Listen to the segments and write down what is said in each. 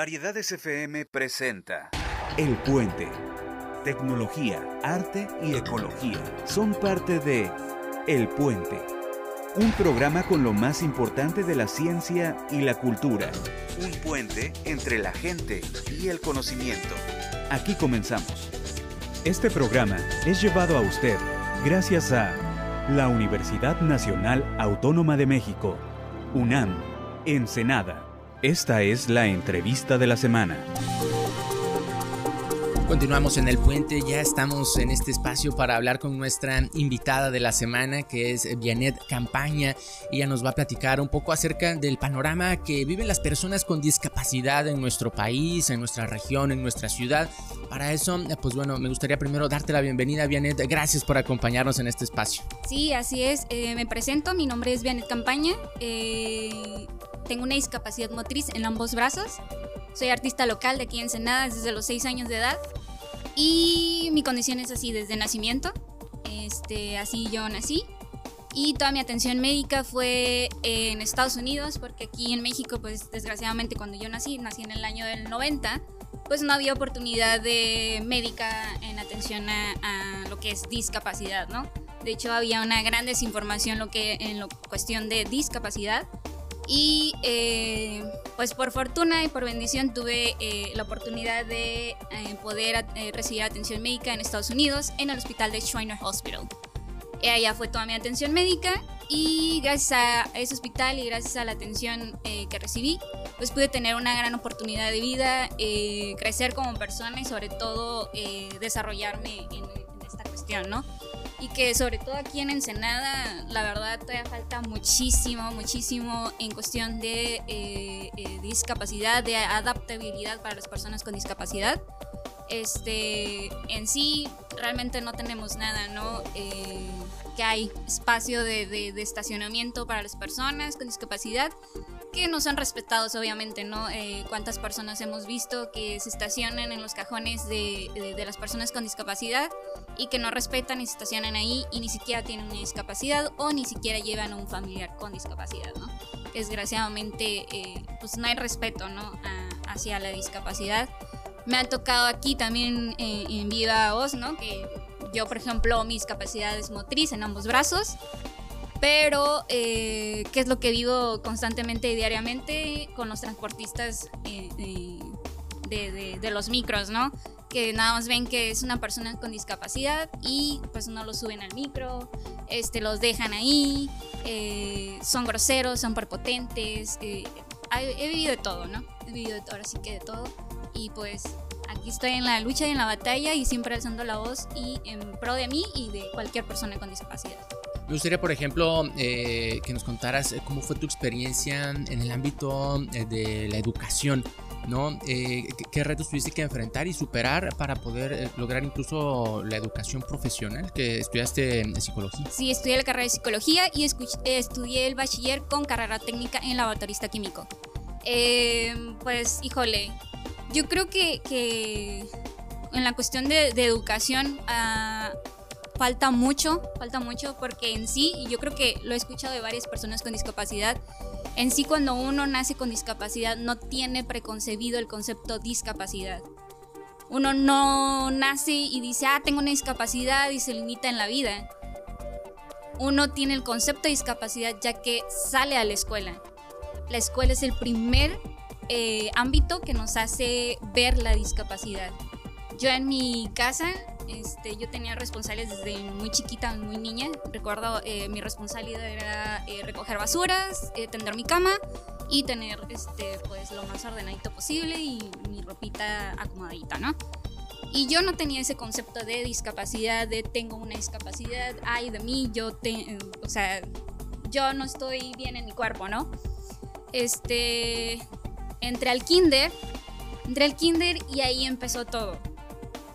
Variedades FM presenta El Puente. Tecnología, arte y ecología son parte de El Puente. Un programa con lo más importante de la ciencia y la cultura. un puente entre la gente y el conocimiento. Aquí comenzamos. Este programa es llevado a usted gracias a la Universidad Nacional Autónoma de México, UNAM, Ensenada. Esta es la entrevista de la semana. Continuamos en el puente, ya estamos en este espacio para hablar con nuestra invitada de la semana que es Vianet Campaña. Ella nos va a platicar un poco acerca del panorama que viven las personas con discapacidad en nuestro país, en nuestra región, en nuestra ciudad. Para eso, pues bueno, me gustaría primero darte la bienvenida, Vianet. Gracias por acompañarnos en este espacio. Sí, así es. Eh, me presento, mi nombre es Vianet Campaña. Eh, tengo una discapacidad motriz en ambos brazos. Soy artista local de aquí en desde los 6 años de edad. Y mi condición es así desde nacimiento. Este, así yo nací. Y toda mi atención médica fue en Estados Unidos, porque aquí en México, pues desgraciadamente cuando yo nací, nací en el año del 90, pues no había oportunidad de médica en atención a, lo que es discapacidad, ¿no? De hecho, había una gran desinformación lo que, en lo, cuestión de discapacidad. Y eh, pues por fortuna y por bendición tuve eh, la oportunidad de eh, poder eh, recibir atención médica en Estados Unidos en el hospital de Schreiner Hospital. Allá fue toda mi atención médica y gracias a ese hospital y gracias a la atención eh, que recibí, pues pude tener una gran oportunidad de vida, eh, crecer como persona y sobre todo desarrollarme en, en esta cuestión, ¿no? Y que sobre todo aquí en Ensenada, la verdad todavía falta muchísimo, muchísimo en cuestión de eh, eh, discapacidad, de adaptabilidad para las personas con discapacidad. Este, en sí, realmente no tenemos nada, ¿no? Eh, que hay espacio de, de, de, estacionamiento para las personas con discapacidad que no son respetados, obviamente, ¿no? Eh, ¿Cuántas personas hemos visto que se estacionan en los cajones de, de, de, las personas con discapacidad y que no respetan y se estacionan ahí y ni siquiera tienen una discapacidad o ni siquiera llevan a un familiar con discapacidad, ¿no? Desgraciadamente, eh, pues no hay respeto, ¿no? A, hacia la discapacidad. Me ha tocado aquí también eh, en Viva Voz, ¿no? Que yo, por ejemplo, mi discapacidad es motriz en ambos brazos. Pero, eh, ¿qué es lo que vivo constantemente y diariamente con los transportistas eh, de, de, de, los micros, ¿no? Que nada más ven que es una persona con discapacidad y pues no lo suben al micro, este, los dejan ahí, eh, son groseros, son prepotentes. He, he, vivido de todo, ¿no? He vivido de todo, ahora sí que de todo. Y pues aquí estoy en la lucha y en la batalla y siempre alzando la voz y en pro de mí y de cualquier persona con discapacidad. Me gustaría, por ejemplo, eh, que nos contaras cómo fue tu experiencia en el ámbito eh, de la educación, ¿no? Eh, ¿Qué retos tuviste que enfrentar y superar para poder eh, lograr incluso la educación profesional que estudiaste en psicología? Sí, estudié la carrera de psicología y estudié el bachiller con carrera técnica en laboratorista químico. Eh, pues, híjole, yo creo que, en la cuestión de, educación... Uh, falta mucho, falta mucho porque en sí, y yo creo que lo he escuchado de varias personas con discapacidad, en sí cuando uno nace con discapacidad no tiene preconcebido el concepto discapacidad. Uno no nace y dice, ah, tengo una discapacidad y se limita en la vida. Uno tiene el concepto de discapacidad ya que sale a la escuela. La escuela es el primer eh, ámbito que nos hace ver la discapacidad. Yo en mi casa este, yo tenía responsables desde muy chiquita, muy niña. Recuerdo eh, mi responsabilidad era eh, recoger basuras, eh, tender mi cama y tener este, pues, lo más ordenadito posible y mi ropita acomodadita, ¿no? Y yo no tenía ese concepto de discapacidad, de tengo una discapacidad, ay de mí, yo te, o sea, yo no estoy bien en mi cuerpo, ¿no? Este, entré al kinder, entré al kinder y ahí empezó todo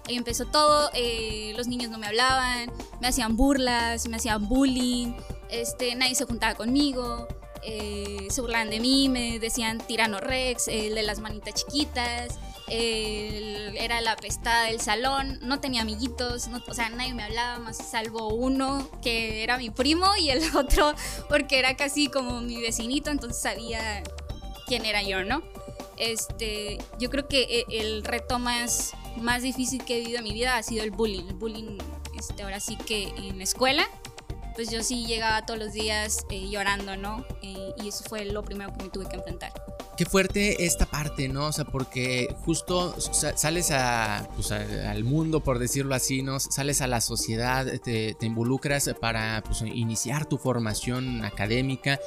empezó todo, eh, los niños no me hablaban, me hacían burlas, me hacían bullying, este, nadie se juntaba conmigo, eh, se burlaban de mí, me decían tirano rex, el de las manitas chiquitas, era la pestada del salón, no tenía amiguitos, no, o sea, nadie me hablaba más salvo uno que era mi primo y el otro porque era casi como mi vecinito, entonces sabía quién era yo, ¿no? Este, yo creo que e, el reto más, más difícil que he vivido en mi vida ha sido el bullying. El bullying, este, ahora sí que en la escuela, pues yo sí llegaba todos los días eh, llorando, ¿no? Eh, y eso fue lo primero que me tuve que enfrentar. Qué fuerte esta parte, ¿no? O sea, porque justo sales a, pues, al mundo, por decirlo así, ¿no? Sales a la sociedad, te, te involucras para pues, iniciar tu formación académica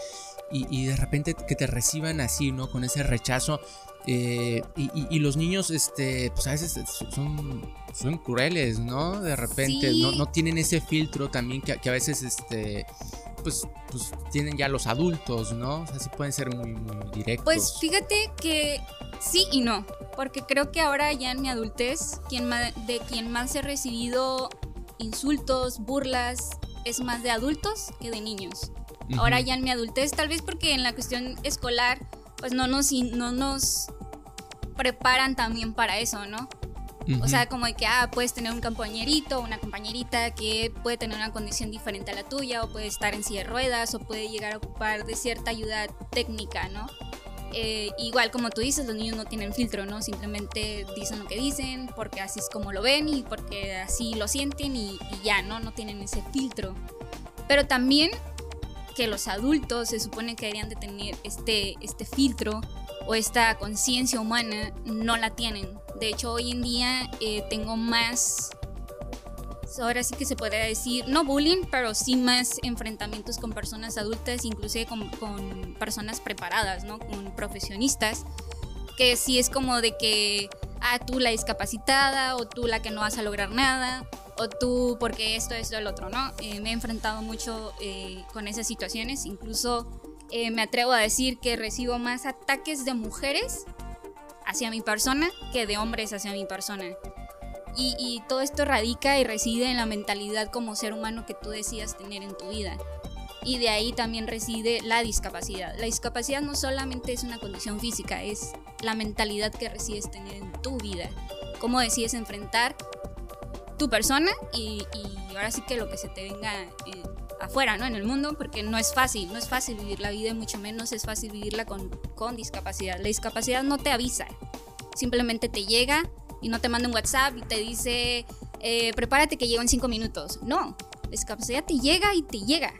y, de repente que te reciban así, ¿no? Con ese rechazo. Eh, y, los niños, este, pues a veces son, son crueles, ¿no? De repente, no, no, tienen ese filtro también que, que, a veces, este, pues, pues tienen ya los adultos, ¿no? O sea, sí pueden ser muy, muy directos. Pues fíjate que sí y no, porque creo que ahora ya en mi adultez, quien de quien más he recibido insultos, burlas, es más de adultos que de niños. Ahora ya en mi adultez, tal vez porque en la cuestión escolar, pues no nos, no nos preparan también para eso, ¿no? O sea, como de que, ah, puedes tener un compañerito una compañerita que puede tener una condición diferente a la tuya, o puede estar en silla de ruedas, o puede llegar a ocupar de cierta ayuda técnica, ¿no? Eh, igual como tú dices, los niños no tienen filtro, ¿no? Simplemente dicen lo que dicen, porque así es como lo ven y porque así lo sienten y, y ya, ¿no? No tienen ese filtro. Pero también que los adultos se supone que deberían de tener este, este filtro o esta conciencia humana, no la tienen. De hecho, hoy en día eh, tengo más, ahora sí que se puede decir, no bullying, pero sí más enfrentamientos con personas adultas, inclusive con, con personas preparadas, ¿no? Con profesionistas, que sí es como de que, ah, tú la discapacitada o tú la que no vas a lograr nada o tú porque esto, esto, el otro, ¿no? Eh, me he enfrentado mucho eh, con esas situaciones, incluso eh, me atrevo a decir que recibo más ataques de mujeres hacia mi persona que de hombres hacia mi persona. Y, todo esto radica y reside en la mentalidad como ser humano que tú decías tener en tu vida. Y de ahí también reside la discapacidad. La discapacidad no solamente es una condición física, es la mentalidad que decides tener en tu vida. Cómo decides enfrentar tu persona y, ahora sí que lo que se te venga eh, afuera, ¿no? En el mundo, porque no es fácil, no es fácil vivir la vida, mucho menos es fácil vivirla con, con discapacidad. La discapacidad no te avisa, simplemente te llega y no te manda un WhatsApp y te dice, eh, prepárate que llego en cinco minutos. No, la discapacidad te llega y te llega.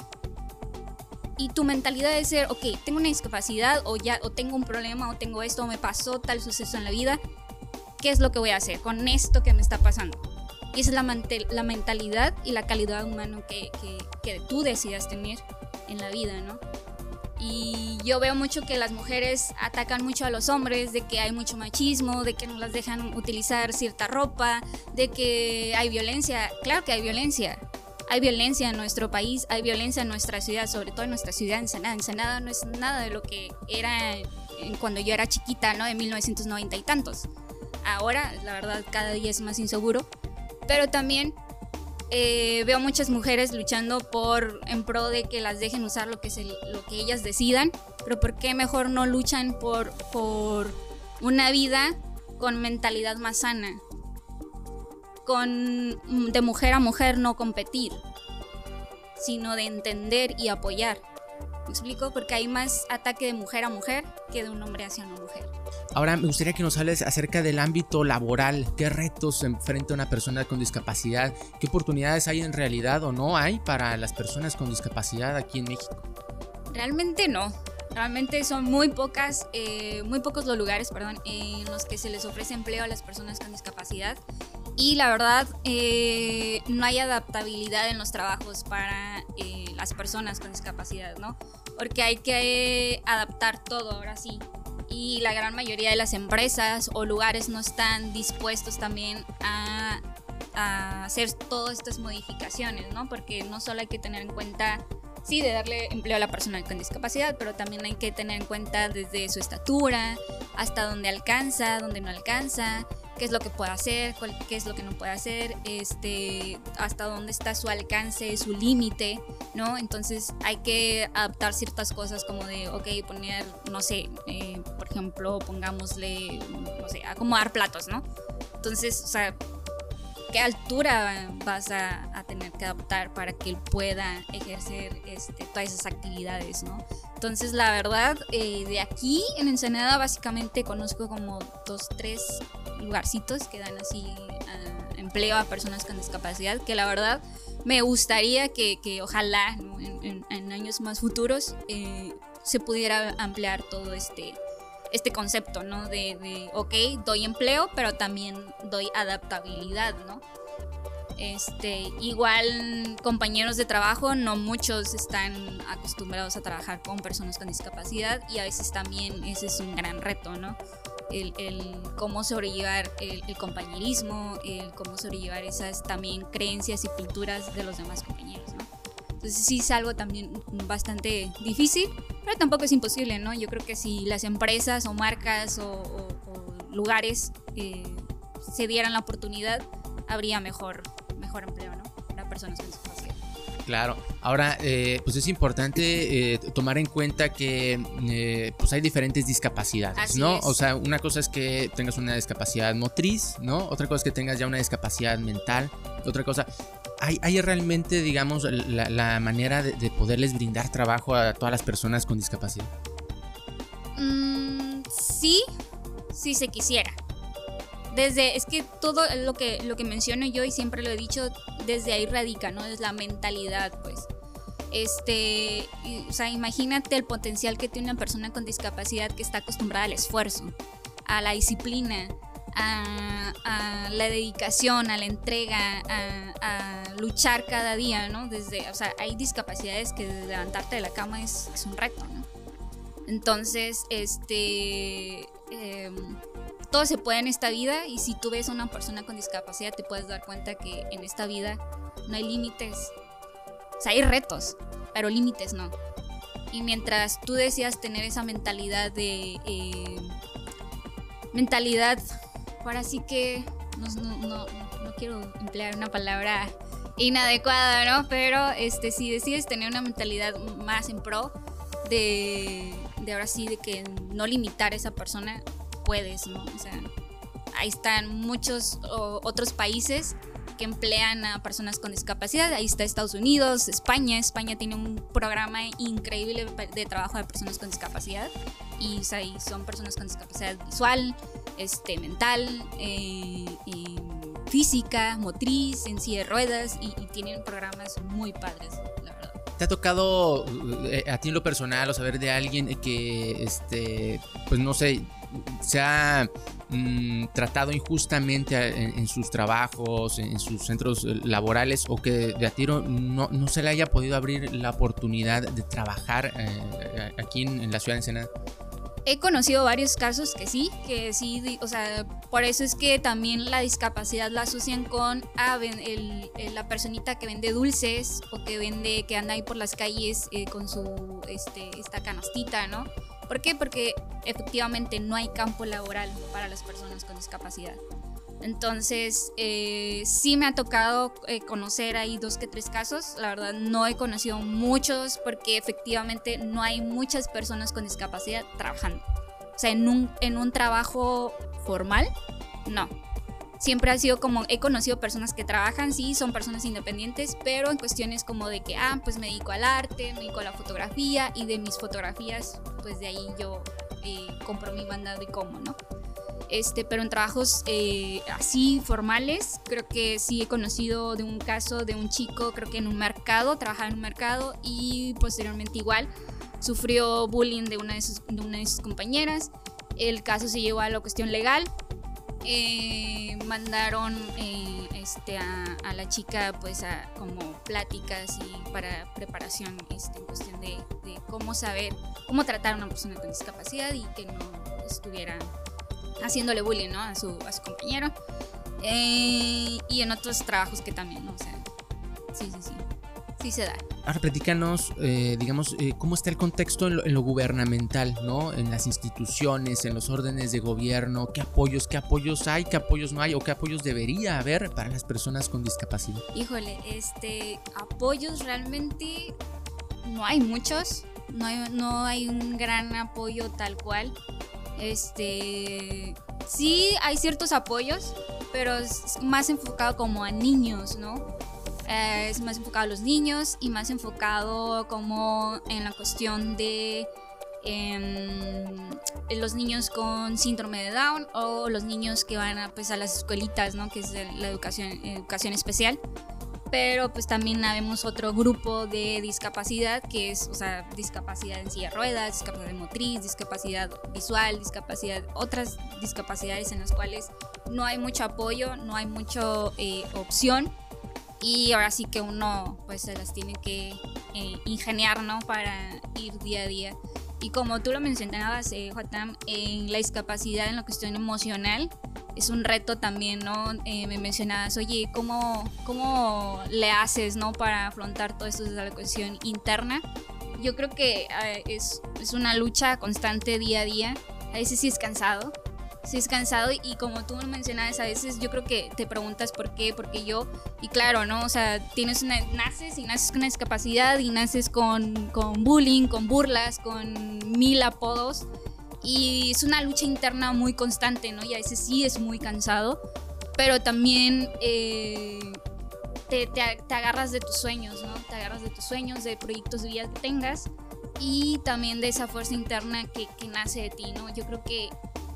Y tu mentalidad de ser, ok, tengo una discapacidad o ya, o tengo un problema o tengo esto o me pasó tal suceso en la vida, ¿qué es lo que voy a hacer con esto que me está pasando? Es la, la mentalidad y la calidad humana que, que, tú decidas tener en la vida, ¿no? Y yo veo mucho que las mujeres atacan mucho a los hombres, de que hay mucho machismo, de que no las dejan utilizar cierta ropa, de que hay violencia. Claro que hay violencia. Hay violencia en nuestro país, hay violencia en nuestra ciudad, sobre todo en nuestra ciudad, Ensenada. Ensenada no es nada de lo que era cuando yo era chiquita, ¿no? De 1990 y tantos. Ahora, la verdad, cada día es más inseguro pero también eh, veo muchas mujeres luchando por en pro de que las dejen usar lo que, lo que ellas decidan, pero ¿por qué mejor no luchan por, por una vida con mentalidad más sana? Con de mujer a mujer no competir, sino de entender y apoyar. ¿Me explico? Porque hay más ataque de mujer a mujer que de un hombre hacia una mujer. Ahora me gustaría que nos hables acerca del ámbito laboral. ¿Qué retos enfrenta una persona con discapacidad? ¿Qué oportunidades hay en realidad o no hay para las personas con discapacidad aquí en México? Realmente no. Realmente son muy pocas, eh, muy pocos los lugares, perdón, en los que se les ofrece empleo a las personas con discapacidad. Y la verdad, eh, no hay adaptabilidad en los trabajos para eh, las personas con discapacidad, ¿no? Porque hay que adaptar todo ahora sí. Y la gran mayoría de las empresas o lugares no están dispuestos también a, a hacer todas estas modificaciones, ¿no? Porque no solo hay que tener en cuenta sí, de darle empleo a la persona con discapacidad, pero también hay que tener en cuenta desde su estatura, hasta dónde alcanza, dónde no alcanza, qué es lo que puede hacer, qué es lo que no puede hacer, este, hasta dónde está su alcance, su límite, ¿no? Entonces hay que adaptar ciertas cosas como de, ok, poner, no sé, eh, por ejemplo, pongámosle, no sé, acomodar platos, ¿no? Entonces, o sea, ¿qué altura vas a, tener que adaptar para que él pueda ejercer este, todas esas actividades, ¿no? Entonces, la verdad, eh, de aquí en Ensenada básicamente conozco como dos, tres lugarcitos que dan así ah, empleo a personas con discapacidad, que la verdad me gustaría que, que ojalá en, en, años más futuros eh, se pudiera ampliar todo este, este concepto, ¿no? De, de, ok, doy empleo, pero también doy adaptabilidad, ¿no? Este, igual compañeros de trabajo, no muchos están acostumbrados a trabajar con personas con discapacidad y a veces también ese es un gran reto, ¿no? El, cómo sobrellevar el, el, compañerismo, el cómo sobrellevar esas también creencias y culturas de los demás compañeros, ¿no? Entonces sí es algo también bastante difícil, pero tampoco es imposible, ¿no? Yo creo que si las empresas o marcas o, lugares eh, se dieran la oportunidad, habría mejor mejor empleo, ¿no? Para personas con discapacidad. Claro, ahora eh, pues es importante eh, tomar en cuenta que eh, pues hay diferentes discapacidades, ¿no? O sea, una cosa es que tengas una discapacidad motriz, ¿no? Otra cosa es que tengas ya una discapacidad mental, otra cosa, ¿hay, hay realmente, digamos, la, manera de, poderles brindar trabajo a todas las personas con discapacidad? Mm, sí, si se quisiera desde, es que todo lo que, lo que menciono yo y siempre lo he dicho, desde ahí radica, ¿no? Es la mentalidad, pues. Este, o sea, imagínate el potencial que tiene una persona con discapacidad que está acostumbrada al esfuerzo, a la disciplina, a, la dedicación, a la entrega, a, luchar cada día, ¿no? Desde, o sea, hay discapacidades que levantarte de la cama es, es un reto, ¿no? Entonces, este, eh, todo se puede en esta vida y si tú ves a una persona con discapacidad te puedes dar cuenta que en esta vida no hay límites. O sea, hay retos, pero límites no. Y mientras tú deseas tener esa mentalidad de... Eh, mentalidad, ahora sí que no, no, no, quiero emplear una palabra inadecuada, ¿no? Pero este, si decides tener una mentalidad más en pro de, de ahora sí, de que no limitar a esa persona, puedes, ¿no? O sea, ahí están muchos otros países que emplean a personas con discapacidad. Ahí está Estados Unidos, España. España tiene un programa increíble de trabajo de personas con discapacidad. Y son personas con discapacidad visual, este, mental, eh, física, motriz, en silla de ruedas. Y, y tienen programas muy padres. ¿Te ha tocado eh, a ti en lo personal o saber de alguien que, este, pues no sé, se ha mm, tratado injustamente en, sus trabajos, en, sus centros eh, laborales o que de a tiro no, no, se le haya podido abrir la oportunidad de trabajar eh, aquí en, la ciudad de Ensenada? He conocido varios casos que sí, que sí, o sea, por eso es que también la discapacidad la asocian con ah, la personita que vende dulces o que vende, que anda ahí por las calles eh, con su, este, esta canastita, ¿no? ¿Por qué? Porque efectivamente no hay campo laboral para las personas con discapacidad. Entonces, eh, sí me ha tocado eh, conocer ahí dos que tres casos. La verdad, no he conocido muchos porque efectivamente no hay muchas personas con discapacidad trabajando. O sea, en un, en un trabajo formal, no siempre ha sido como, he conocido personas que trabajan, sí, son personas independientes, pero en cuestiones como de que, ah, pues me dedico al arte, me dedico a la fotografía y de mis fotografías, pues de ahí yo eh, compro mi mandado y como, ¿no? Este, pero en trabajos eh, así formales, creo que sí he conocido de un caso de un chico, creo que en un mercado, trabajaba en un mercado y posteriormente igual sufrió bullying de una de sus, de una de sus compañeras. El caso se llevó a la cuestión legal, eh, mandaron eh, este, a, la chica pues a como pláticas y para preparación este, en cuestión de, cómo saber, cómo tratar a una persona con discapacidad y que no estuviera haciéndole bullying ¿no? a, su, a su compañero. Eh, y en otros trabajos que también, ¿no? O sea, sí, sí, sí sí se da. Ahora platícanos, eh, digamos, eh, cómo está el contexto en lo, gubernamental, ¿no? En las instituciones, en los órdenes de gobierno, qué apoyos, qué apoyos hay, qué apoyos no hay o qué apoyos debería haber para las personas con discapacidad. Híjole, este, apoyos realmente no hay muchos, no hay, no hay un gran apoyo tal cual. Este, sí hay ciertos apoyos, pero es más enfocado como a niños, ¿no? Eh, es más enfocado a los niños y más enfocado como en la cuestión de em, los niños con síndrome de Down o los niños que van a, pues, a las escuelitas, ¿no? que es la educación, educación especial pero pues también habemos otro grupo de discapacidad que es, o sea, discapacidad en silla de ruedas, discapacidad motriz, discapacidad visual, discapacidad, otras discapacidades en las cuales no hay mucho apoyo, no hay mucha eh, opción y ahora sí que uno pues se las tiene que eh, ingeniar, ¿no? Para ir día a día. Y como tú lo mencionabas, eh, Jotam, en la discapacidad en la cuestión emocional, es un reto también, ¿no? Eh, me mencionabas, oye, ¿cómo, ¿cómo le haces, ¿no? Para afrontar todo esto desde la cuestión interna. Yo creo que eh, es, es, una lucha constante día a día. A veces sí es cansado, sí es cansado y como tú mencionabas, a veces yo creo que te preguntas por qué, porque yo, y claro, ¿no? O sea, tienes una, naces y naces con una discapacidad y naces con, con bullying, con burlas, con mil apodos y es una lucha interna muy constante, ¿no? Y a veces sí es muy cansado, pero también eh, te, te, agarras de tus sueños, ¿no? Te agarras de tus sueños, de proyectos de vida que tengas y también de esa fuerza interna que, que nace de ti, ¿no? Yo creo que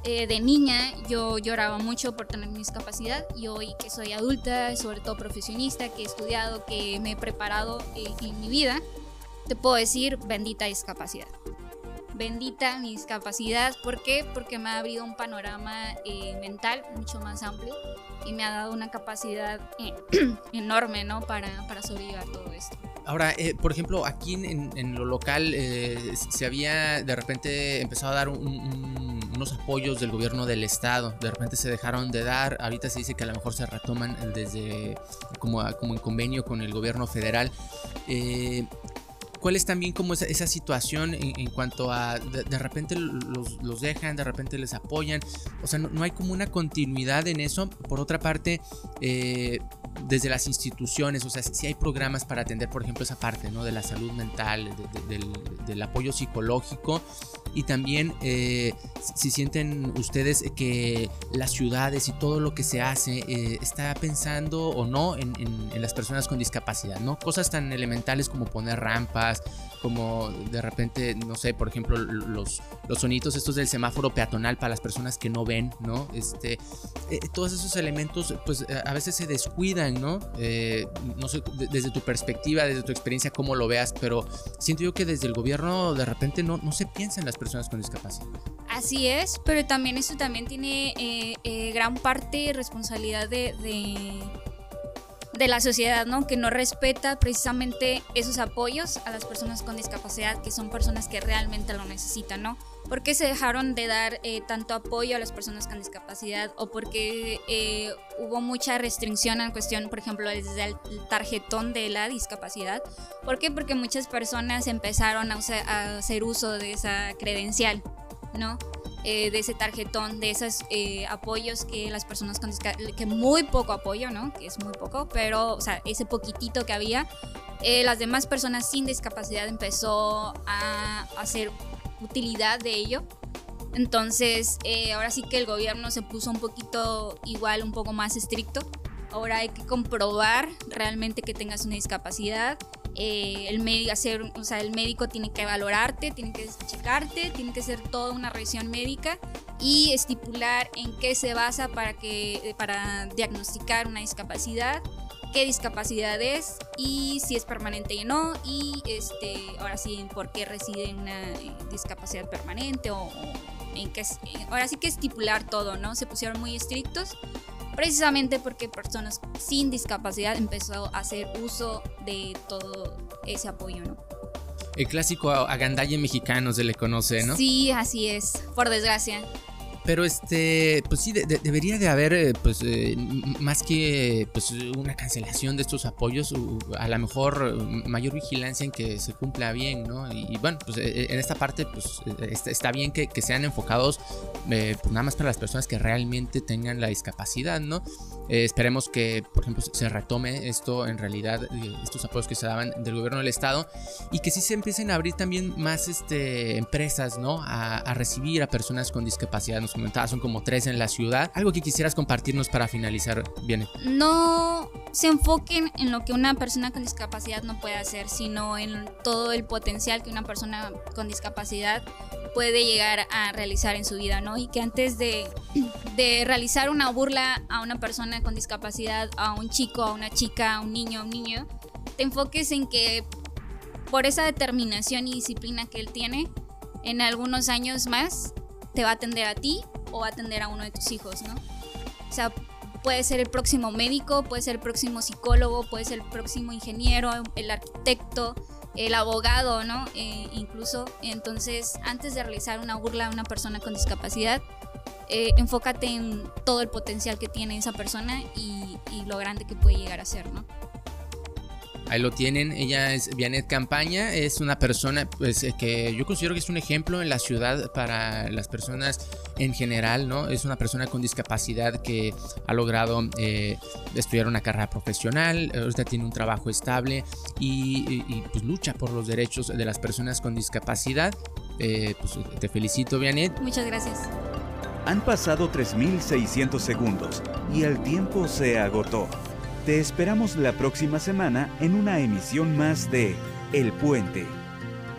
eh, de niña yo lloraba mucho por tener mi discapacidad y hoy que soy adulta, sobre todo profesionista, que he estudiado, que me he preparado eh, en mi vida, te puedo decir bendita discapacidad bendita mi discapacidad. ¿Por qué? Porque me ha abrido un panorama eh, mental mucho más amplio y me ha dado una capacidad eh, enorme, ¿no? Para, para sobrevivir todo esto. Ahora, por ejemplo, aquí en, lo local se había de repente empezado a dar unos apoyos del gobierno del estado, de repente se dejaron de dar, ahorita se dice que a lo mejor se retoman desde como, como en convenio con el gobierno federal. ¿Cuál es también como esa, situación en, cuanto a de, repente los, dejan, de repente les apoyan? O sea, no, hay como una continuidad en eso. Por otra parte, eh, desde las instituciones, o sea, si hay programas para atender, por ejemplo, esa parte, ¿no? De la salud mental, del, apoyo psicológico y también eh, si sienten ustedes que las ciudades y todo lo que se hace eh, está pensando o no en, las personas con discapacidad, ¿no? Cosas tan elementales como poner rampas, como de repente, no sé, por ejemplo, los, los sonidos estos del semáforo peatonal para las personas que no ven, ¿no? Este, eh, todos esos elementos, pues a veces se descuidan, ¿no? no sé, desde tu perspectiva, desde tu experiencia, cómo lo veas, pero siento yo que desde el gobierno de repente no, no se piensa en las personas con discapacidad. Así es, pero también eso también tiene eh, eh, gran parte responsabilidad de, de, la sociedad, ¿no? Que no respeta precisamente esos apoyos a las personas con discapacidad, que son personas que realmente lo necesitan, ¿no? ¿Por qué se dejaron de dar eh, tanto apoyo a las personas con discapacidad? ¿O porque hubo mucha restricción en cuestión, por ejemplo, desde el tarjetón de la discapacidad? ¿Por qué? Porque muchas personas empezaron a, a hacer uso de esa credencial. ¿no? Eh, de ese tarjetón, de esos eh, apoyos que las personas con discapacidad, que muy poco apoyo, ¿no? Que es muy poco, pero, o sea, ese poquitito que había, eh, las demás personas sin discapacidad empezó a hacer utilidad de ello. Entonces, ahora sí que el gobierno se puso un poquito igual, un poco más estricto. Ahora hay que comprobar realmente que tengas una discapacidad eh, el, médico, o sea, el médico tiene que valorarte, tiene que checarte, tiene que hacer toda una revisión médica y estipular en qué se basa para, que, para diagnosticar una discapacidad, qué discapacidad es y si es permanente o no y este, ahora sí por qué reside en una eh, discapacidad permanente o, en qué, ahora sí que estipular todo, ¿no? Se pusieron muy estrictos precisamente porque personas sin discapacidad empezó a hacer uso de todo ese apoyo, ¿no? El clásico agandalle mexicano se le conoce, ¿no? Sí, así es, por desgracia. Pero este, pues sí, debería de haber, eh, pues, eh, más que pues, una cancelación de estos apoyos, a lo mejor mayor vigilancia en que se cumpla bien, ¿no? Y, bueno, pues en esta parte, pues está, bien que, sean enfocados eh, pues, nada más para las personas que realmente tengan la discapacidad, ¿no? Esperemos que, por ejemplo, se retome esto en realidad, estos apoyos que se daban del gobierno del estado y que sí se empiecen a abrir también más este, empresas, ¿no? A, a recibir a personas con discapacidad nos comentabas, son como tres en la ciudad. Algo que quisieras compartirnos para finalizar, bien. No se enfoquen en lo que una persona con discapacidad no puede hacer, sino en todo el potencial que una persona con discapacidad puede llegar a realizar en su vida, ¿no? Y que antes de, de realizar una burla a una persona con discapacidad, a un chico, a una chica, a un niño, a un niño, te enfoques en que por esa determinación y disciplina que él tiene, en algunos años más te va a atender a ti o va a atender a uno de tus hijos, ¿no? O sea, puede ser el próximo médico, puede ser el próximo psicólogo, puede ser el próximo ingeniero, el arquitecto, el abogado, ¿no? Eh, incluso, entonces, antes de realizar una burla a una persona con discapacidad, eh, enfócate en todo el potencial que tiene esa persona y, y lo grande que puede llegar a ser, ¿no? Ahí lo tienen, ella es Vianet Campaña, es una persona pues, eh, que yo considero que es un ejemplo en la ciudad para las personas en general, ¿no? Es una persona con discapacidad que ha logrado eh, estudiar una carrera profesional, ahorita tiene un trabajo estable y, pues lucha por los derechos de las personas con discapacidad. Eh, pues te felicito, Vianet. Muchas gracias. Han pasado 3.600 segundos y el tiempo se agotó. Te esperamos la próxima semana en una emisión más de El Puente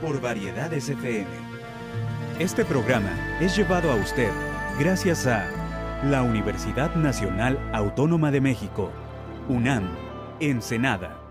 por Variedades FM. Este programa es llevado a usted gracias a la Universidad Nacional Autónoma de México, UNAM, Ensenada.